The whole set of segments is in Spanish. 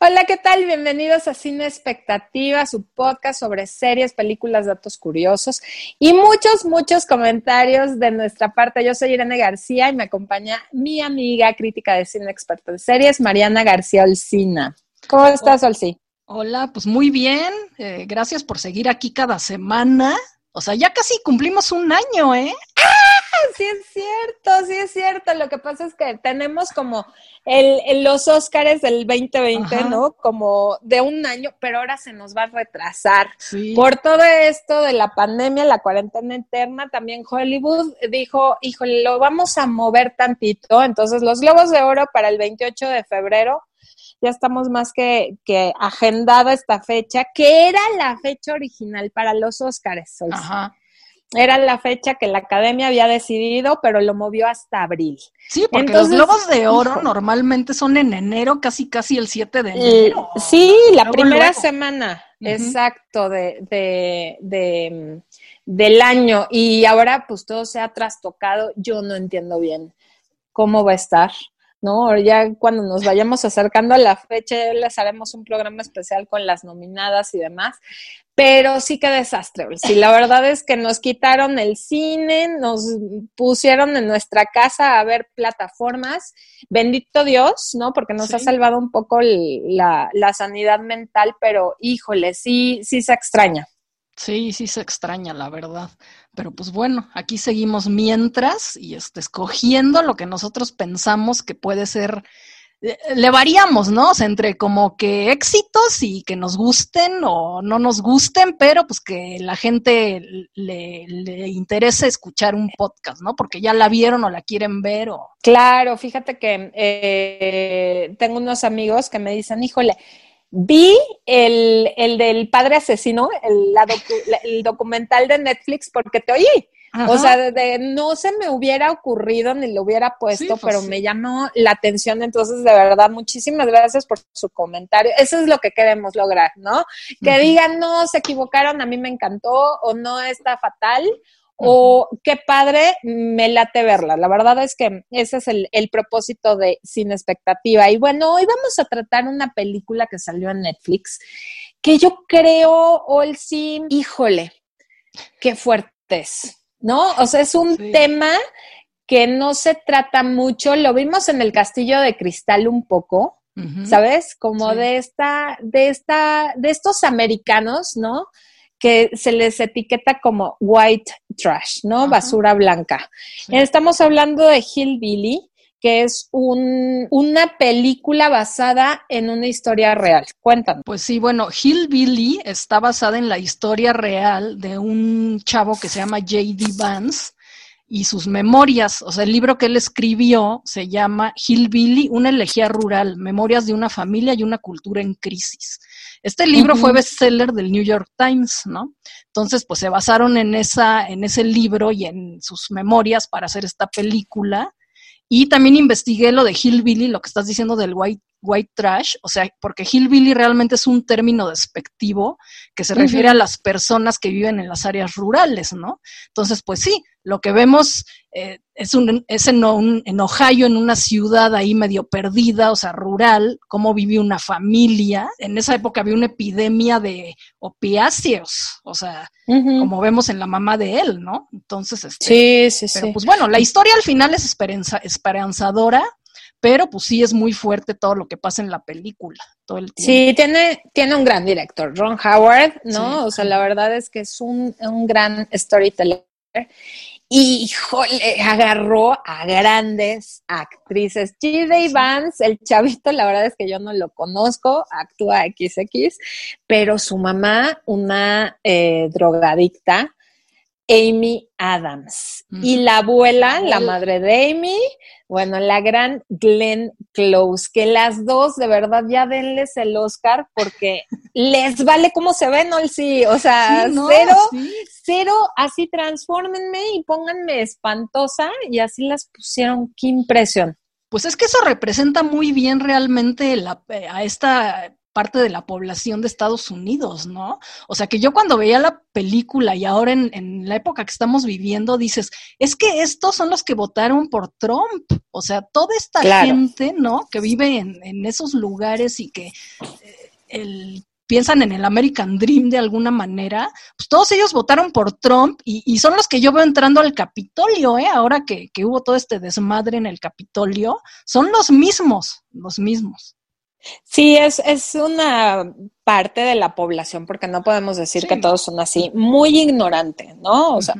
Hola, ¿qué tal? Bienvenidos a Cine Expectativa, su podcast sobre series, películas, datos curiosos y muchos, muchos comentarios de nuestra parte. Yo soy Irene García y me acompaña mi amiga crítica de cine experta de series, Mariana García Olcina. ¿Cómo estás, Olcí? Hola, pues muy bien. Eh, gracias por seguir aquí cada semana. O sea, ya casi cumplimos un año, ¿eh? sí es cierto, sí es cierto. Lo que pasa es que tenemos como el, los Óscares del 2020, ¿no? Como de un año, pero ahora se nos va a retrasar. Por todo esto de la pandemia, la cuarentena interna, también Hollywood dijo, híjole, lo vamos a mover tantito. Entonces, los Globos de Oro para el 28 de febrero ya estamos más que, que agendada esta fecha, que era la fecha original para los Óscares. Ajá era la fecha que la academia había decidido, pero lo movió hasta abril. Sí, porque los globos de oro normalmente son en enero, casi casi el 7 de enero. sí, la primera semana, exacto, de, de, de, del año. Y ahora pues todo se ha trastocado. Yo no entiendo bien cómo va a estar. ¿No? Ya cuando nos vayamos acercando a la fecha, les haremos un programa especial con las nominadas y demás. Pero sí que desastre. Sí, la verdad es que nos quitaron el cine, nos pusieron en nuestra casa a ver plataformas. Bendito Dios, ¿no? Porque nos ha salvado un poco la, la sanidad mental, pero híjole, sí, sí se extraña. Sí, sí se extraña, la verdad. Pero pues bueno, aquí seguimos mientras y este, escogiendo lo que nosotros pensamos que puede ser eh, le variamos, ¿no? O sea, entre como que éxitos y que nos gusten o no nos gusten, pero pues que la gente le, le, interese escuchar un podcast, ¿no? Porque ya la vieron o la quieren ver o... Claro, fíjate que eh, tengo unos amigos que me dicen, híjole, vi el, el del padre asesino, el, el documental de Netflix porque te oí. O sea, de, no se me hubiera ocurrido ni lo hubiera puesto, pues pero me llamó la atención. Entonces, de verdad, muchísimas gracias por su comentario. Eso es lo que queremos lograr, ¿no? Que digan, no, se equivocaron, a mí me encantó, o no está fatal, o qué padre, me late verla. La verdad es que ese es el, el, propósito de Sin Expectativa. Y bueno, hoy vamos a tratar una película que salió en Netflix, que yo creo, Olsi, híjole, qué fuerte es. ¿no? O sea, es un tema que no se trata mucho, lo vimos en el Castillo de Cristal un poco, ¿sabes? Como de esta, de esta, de estos americanos, ¿no? Que se les etiqueta como white trash, ¿no? Basura blanca. Estamos hablando de Hillbilly, que es un, una película basada en una historia real. Cuéntanos. Pues sí, bueno, Hillbilly está basada en la historia real de un chavo que se llama J.D. Vance y sus memorias. O sea, el libro que él escribió se llama Hillbilly, una elegía rural, memorias de una familia y una cultura en crisis. Este libro fue bestseller del New York Times, ¿no? Entonces, pues se basaron en esa, en ese libro y en sus memorias para hacer esta película. Y también investigué lo de hillbilly, lo que estás diciendo del white, white trash, o sea, porque hillbilly realmente es un término despectivo que se refiere a las personas que viven en las áreas rurales, ¿no? Entonces, pues sí, lo que vemos eh, es, un, es en, en, Ohio, en una ciudad ahí medio perdida, o sea, rural, cómo vive una familia. En esa época había una epidemia de opiáceos, o sea, como vemos en la mamá de él, ¿no? Entonces, este, sí, sí, pero, Pues bueno, la historia al final es esperanzadora, pero pues sí es muy fuerte todo lo que pasa en la película, todo el tiempo. Sí, tiene, tiene un gran director, Ron Howard, ¿no? o sea, la verdad es que es un, un gran storyteller híjole, agarró a grandes actrices. G.D. Vance, el chavito, la verdad es que yo no lo conozco, actúa XX, pero su mamá, una eh, drogadicta, Amy Adams. Y la abuela, la madre de Amy, bueno, la gran Glenn Close, que las dos de verdad ya denles el Oscar porque les vale cómo se ven, ¿no? Sí, o sea, cero, cero, así transfórmenme y pónganme espantosa y así las pusieron, qué impresión. Pues es que eso representa muy bien realmente la, eh, a esta parte de la población de Estados Unidos, ¿no? O sea, que yo cuando veía la película y ahora en, la época que estamos viviendo, dices, es que estos son los que votaron por Trump. O sea, toda esta gente, ¿no? Que vive en, en esos lugares y que eh, el piensan en el American Dream de alguna manera, pues todos ellos votaron por Trump y, son los que yo veo entrando al Capitolio, ¿eh? ahora que, que, hubo todo este desmadre en el Capitolio, son los mismos, los mismos. Sí, es, es una parte de la población, porque no podemos decir que todos son así, muy ignorante, ¿no? O sea,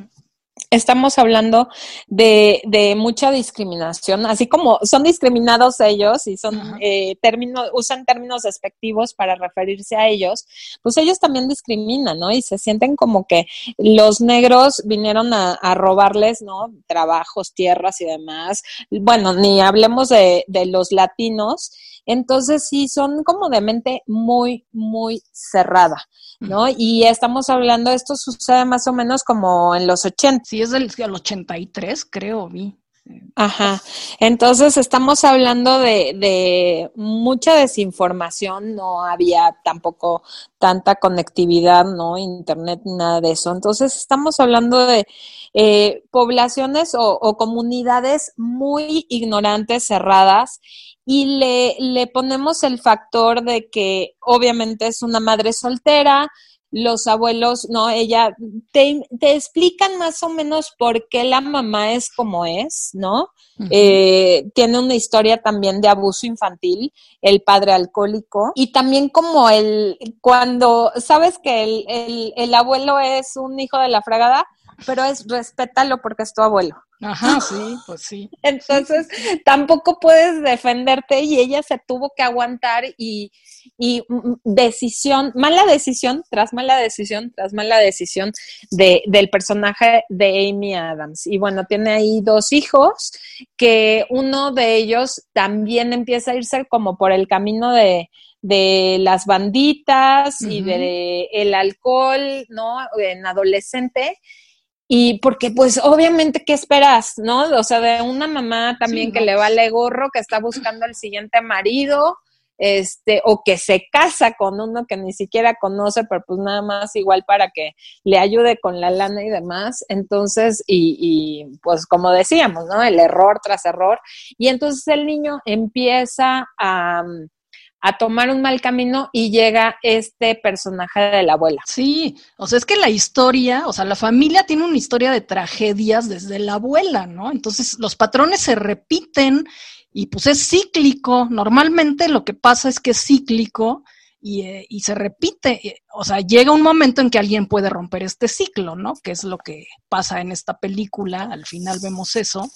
estamos hablando de, de, mucha discriminación, así como son discriminados ellos y son eh, términos, usan términos despectivos para referirse a ellos, pues ellos también discriminan, ¿no? Y se sienten como que los negros vinieron a, a robarles, ¿no? Trabajos, tierras y demás. Bueno, ni hablemos de, de los latinos. Entonces sí, son como de mente muy, muy cerrada, ¿no? Y estamos hablando, esto sucede más o menos como en los 80. Sí, es del, 83, creo, vi. Ajá. Entonces estamos hablando de, de, mucha desinformación, no había tampoco tanta conectividad, ¿no? Internet, nada de eso. Entonces estamos hablando de eh, poblaciones o, o, comunidades muy ignorantes, cerradas, y le, le ponemos el factor de que obviamente es una madre soltera, los abuelos, no, ella, te, te, explican más o menos por qué la mamá es como es, ¿no? eh, tiene una historia también de abuso infantil, el padre alcohólico, y también como el, cuando, sabes que el, el, el abuelo es un hijo de la fregada, pero es respétalo porque es tu abuelo. Ajá, sí, pues sí. Entonces, tampoco puedes defenderte y ella se tuvo que aguantar y, y decisión, mala decisión tras mala decisión tras mala decisión de, del personaje de Amy Adams. Y bueno, tiene ahí dos hijos que uno de ellos también empieza a irse como por el camino de, de las banditas y de el alcohol, ¿no? En adolescente y porque, pues, obviamente, ¿qué esperas, no? O sea, de una mamá también que le vale gorro, que está buscando el siguiente marido, este, o que se casa con uno que ni siquiera conoce, pero pues nada más igual para que le ayude con la lana y demás. Entonces, y, y pues como decíamos, ¿no? El error tras error. Y entonces el niño empieza a a tomar un mal camino y llega este personaje de la abuela. Sí, o sea, es que la historia, o sea, la familia tiene una historia de tragedias desde la abuela, ¿no? Entonces los patrones se repiten y pues es cíclico. Normalmente lo que pasa es que es cíclico y, eh, y se repite. O sea, llega un momento en que alguien puede romper este ciclo, ¿no? Que es lo que pasa en esta película, al final vemos eso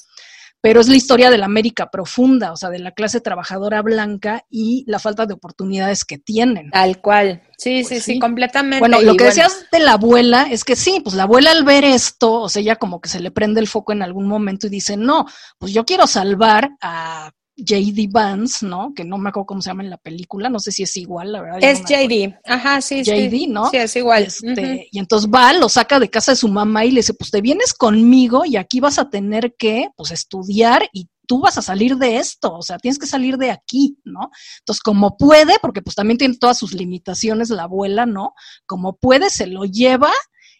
pero es la historia de la América profunda, o sea, de la clase trabajadora blanca y la falta de oportunidades que tienen. Tal cual. Sí, sí, pues sí, completamente. Bueno, lo que decías de la abuela es que sí, pues la abuela al ver esto, o sea, ella como que se le prende el foco en algún momento y dice, no, pues yo quiero salvar a JD Vance, ¿no? Que no me acuerdo cómo se llama en la película, no sé si es igual, la verdad. Es JD, ajá, sí, JD, sí. ¿no? Sí, es igual. Este, Y entonces va, lo saca de casa de su mamá y le dice, pues te vienes conmigo y aquí vas a tener que, pues, estudiar y tú vas a salir de esto, o sea, tienes que salir de aquí, ¿no? Entonces, como puede, porque pues también tiene todas sus limitaciones la abuela, ¿no? Como puede, se lo lleva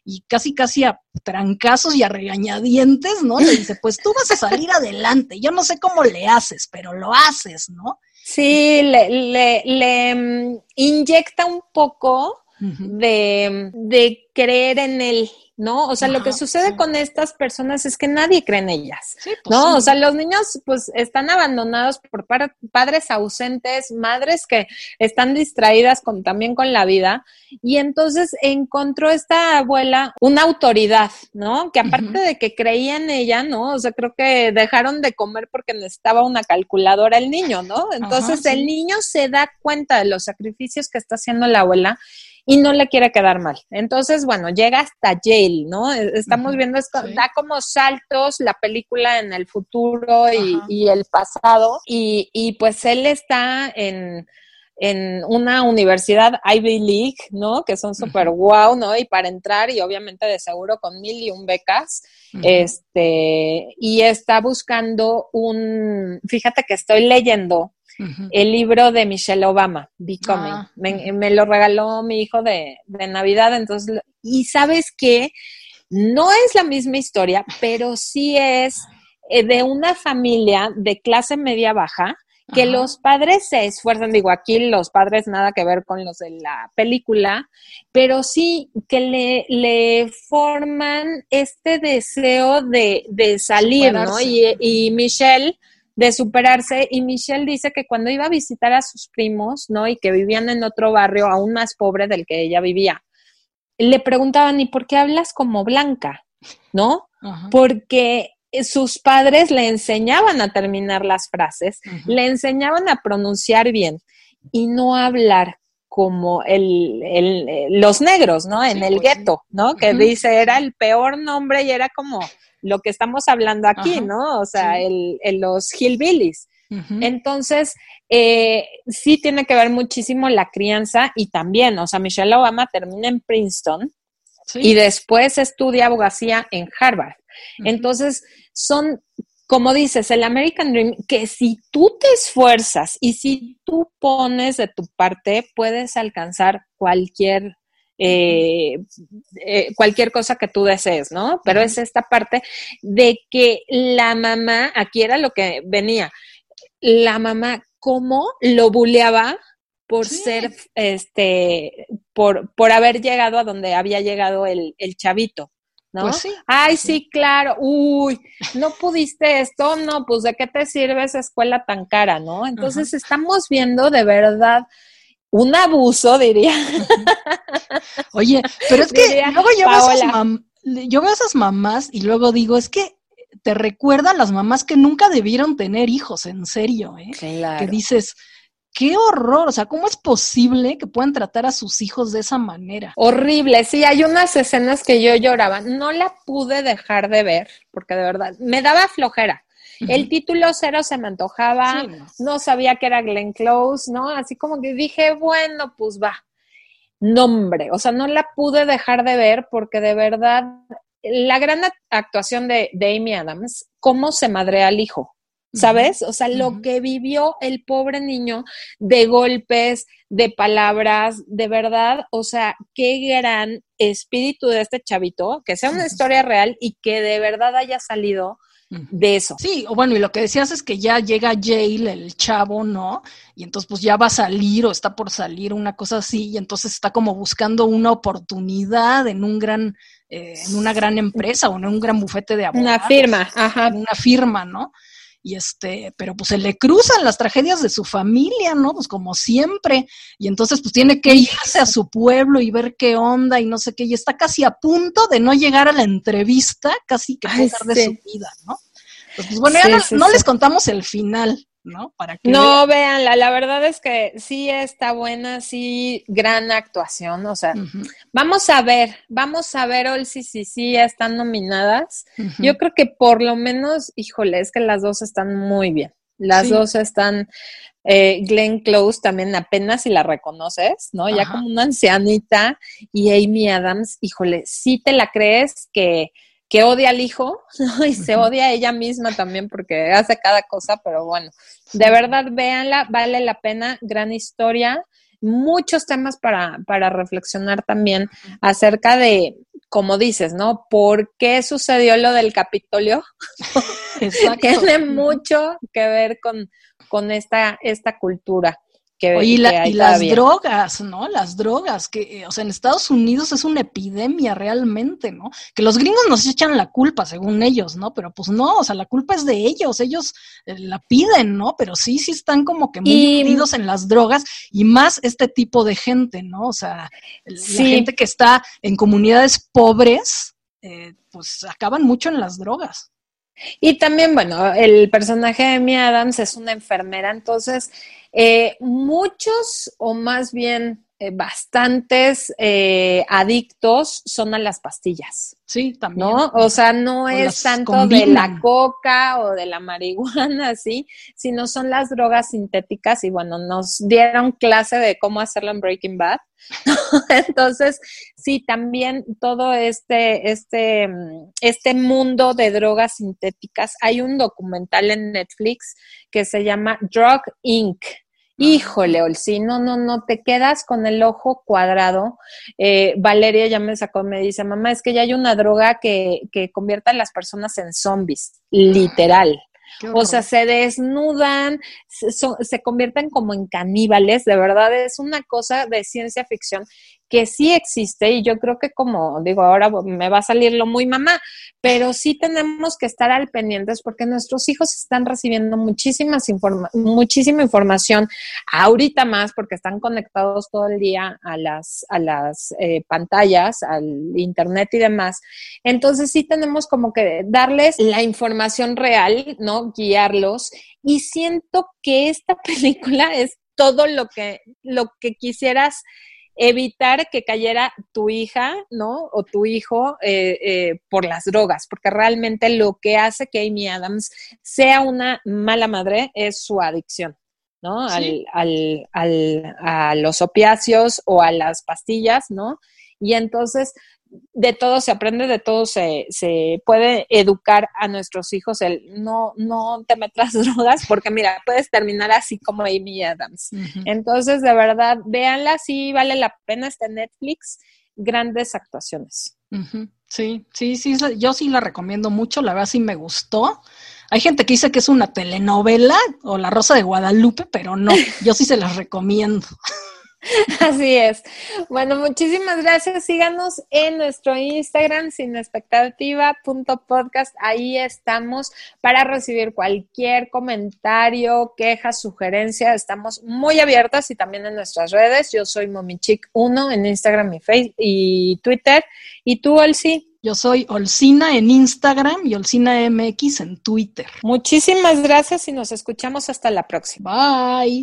y casi casi a trancazos y a regañadientes, ¿no? Le dice, pues tú vas a salir adelante, yo no sé cómo le haces, pero lo haces, ¿no? Sí, le, le, le mm, inyecta un poco de, de creer en él, ¿no? O sea, lo que sucede con estas personas es que nadie cree en ellas, pues ¿no? O sea, los niños pues están abandonados por padres ausentes, madres que están distraídas con, también con la vida, y entonces encontró esta abuela una autoridad, ¿no? Que aparte de que creía en ella, ¿no? O sea, creo que dejaron de comer porque necesitaba una calculadora el niño, ¿no? Entonces el niño se da cuenta de los sacrificios que está haciendo la abuela y no le quiere quedar mal. Entonces, bueno, llega hasta Yale, ¿no? E, estamos viendo esto, da como saltos la película en el futuro y, el pasado, y, y, pues él está en, en una universidad Ivy League, ¿no? Que son súper guau, ¿no? Y para entrar, y obviamente de seguro con mil y un becas, este, y está buscando un, fíjate que estoy leyendo el libro de Michelle Obama, Becoming. Ah, me, lo regaló mi hijo de, de Navidad, entonces, y sabes que no es la misma historia, pero sí es eh, de una familia de clase media baja que los padres se esfuerzan, digo, aquí los padres nada que ver con los de la película, pero sí que le, le forman este deseo de, de salir, ¿no? Y, y, Michelle, de superarse, y Michelle dice que cuando iba a visitar a sus primos, ¿no? Y que vivían en otro barrio aún más pobre del que ella vivía, le preguntaban, ¿y por qué hablas como blanca? ¿No? Porque sus padres le enseñaban a terminar las frases, le enseñaban a pronunciar bien y no hablar como el, los negros, ¿no? En el pues gueto, ¿no? Que dice, era el peor nombre y era como lo que estamos hablando aquí, ¿no? O sea, el, los hillbillies. Entonces, eh, sí tiene que ver muchísimo la crianza y también, o sea, Michelle Obama termina en Princeton y después estudia abogacía en Harvard. Entonces, son, como dices, el American Dream, que si tú te esfuerzas y si tú pones de tu parte, puedes alcanzar cualquier eh, eh, cualquier cosa que tú desees, ¿no? Pero es esta parte de que la mamá, aquí era lo que venía, la mamá, ¿cómo lo buleaba por ser, este, por, por haber llegado a donde había llegado el, el chavito? ¿No? Pues sí. Ay, sí, claro. Uy, no pudiste esto, no, pues de qué te sirve esa escuela tan cara, ¿no? Entonces estamos viendo de verdad un abuso, diría. Oye, pero es que luego yo veo, yo veo, esas mamás y luego digo, es que te recuerdan las mamás que nunca debieron tener hijos, en serio, ¿eh? Claro. Que dices, qué horror, o sea, ¿cómo es posible que puedan tratar a sus hijos de esa manera? Horrible, sí, hay unas escenas que yo lloraba, no la pude dejar de ver, porque de verdad me daba flojera. El título cero se me antojaba, no. sabía que era Glenn Close, ¿no? Así como que dije, bueno, pues va. Nombre, o sea, no la pude dejar de ver porque de verdad la gran actuación de, de Amy Adams, cómo se madrea al hijo. ¿Sabes? O sea, lo que vivió el pobre niño de golpes, de palabras, de verdad, o sea, qué gran espíritu de este chavito, que sea una historia real y que de verdad haya salido de eso. Sí, o bueno, y lo que decías es que ya llega Jail, el chavo, ¿no? Y entonces pues ya va a salir o está por salir, una cosa así, y entonces está como buscando una oportunidad en un gran, eh, en una gran empresa o en un gran bufete de abogados. Una firma, ajá. Una firma, ¿no? Y este, pero pues se le cruzan las tragedias de su familia, ¿no? Pues como siempre, y entonces pues tiene que irse a su pueblo y ver qué onda y no sé qué, y está casi a punto de no llegar a la entrevista, casi que pesar de su vida, ¿no? Pues, pues bueno, ya no, les contamos el final, ¿no? Para que no, véanla, la verdad es que sí está buena, sí, gran actuación, o sea, vamos a ver, vamos a ver, hoy si sí, sí, están nominadas. Yo creo que por lo menos, híjole, es que las dos están muy bien. Las dos están, eh, Glenn Close también apenas si la reconoces, ¿no? Ya como una ancianita y Amy Adams, híjole, sí te la crees que que odia al hijo y se odia a ella misma también porque hace cada cosa, pero bueno, de verdad véanla, vale la pena, gran historia, muchos temas para, para reflexionar también acerca de, como dices, ¿no? ¿Por qué sucedió lo del Capitolio? Tiene mucho que ver con, con esta, esta cultura. Oye, y, las drogas, ¿no? Las drogas, que, eh, o sea, en Estados Unidos es una epidemia realmente, ¿no? Que los gringos nos echan la culpa, según ellos, ¿no? Pero pues no, o sea, la culpa es de ellos, ellos eh, la piden, ¿no? Pero sí, sí están como que muy unidos en las drogas y más este tipo de gente, ¿no? O sea, la gente que está en comunidades pobres, eh, pues acaban mucho en las drogas. Y también, bueno, el personaje de Amy Adams es una enfermera, entonces eh, muchos, o más bien eh, bastantes eh, adictos son a las pastillas. Sí, también. ¿No? O sea, no es tanto de la coca o de la marihuana, sí, sino son las drogas sintéticas y bueno, nos dieron clase de cómo hacerlo en Breaking Bad. Entonces, sí, también todo este, este, este mundo de drogas sintéticas, hay un documental en Netflix que se llama Drug Inc. Híjole, Olsi, no, no, no, te quedas con el ojo cuadrado. Eh, Valeria ya me sacó, me dice, mamá, es que ya hay una droga que, que convierte a las personas en zombies, literal. O sea, se desnudan, se, se, convierten como en caníbales, de verdad es una cosa de ciencia ficción que sí existe y yo creo que como digo, ahora me va a salir lo muy mamá, pero sí tenemos que estar al pendientes porque nuestros hijos están recibiendo muchísimas muchísima información, ahorita más porque están conectados todo el día a las, a las eh, pantallas, al internet y demás. Entonces sí tenemos como que darles la información real, ¿no? Guiarlos y siento que esta película es todo lo que, lo que quisieras evitar que cayera tu hija, ¿no? O tu hijo eh, eh, por las drogas, porque realmente lo que hace que Amy Adams sea una mala madre es su adicción. ¿no? Al, al, al, a los opiáceos o a las pastillas, ¿no? Y entonces de todo se aprende, de todo se, se puede educar a nuestros hijos el no, no te metas drogas, porque mira, puedes terminar así como Amy Adams. Entonces, de verdad, véanla, sí vale la pena este Netflix, grandes actuaciones. Sí, sí, sí, yo sí la recomiendo mucho, la verdad sí me gustó. Hay gente que dice que es una telenovela o La Rosa de Guadalupe, pero no, yo sí se las recomiendo. Así es. Bueno, muchísimas gracias. Síganos en nuestro Instagram sin expectativa.podcast. Ahí estamos para recibir cualquier comentario, queja, sugerencia. Estamos muy abiertas y también en nuestras redes. Yo soy Momichic1 en Instagram y, Facebook y Twitter. ¿Y tú, Olsi? Yo soy Olcina en Instagram y Olcina MX en Twitter. Muchísimas gracias y nos escuchamos hasta la próxima. Bye.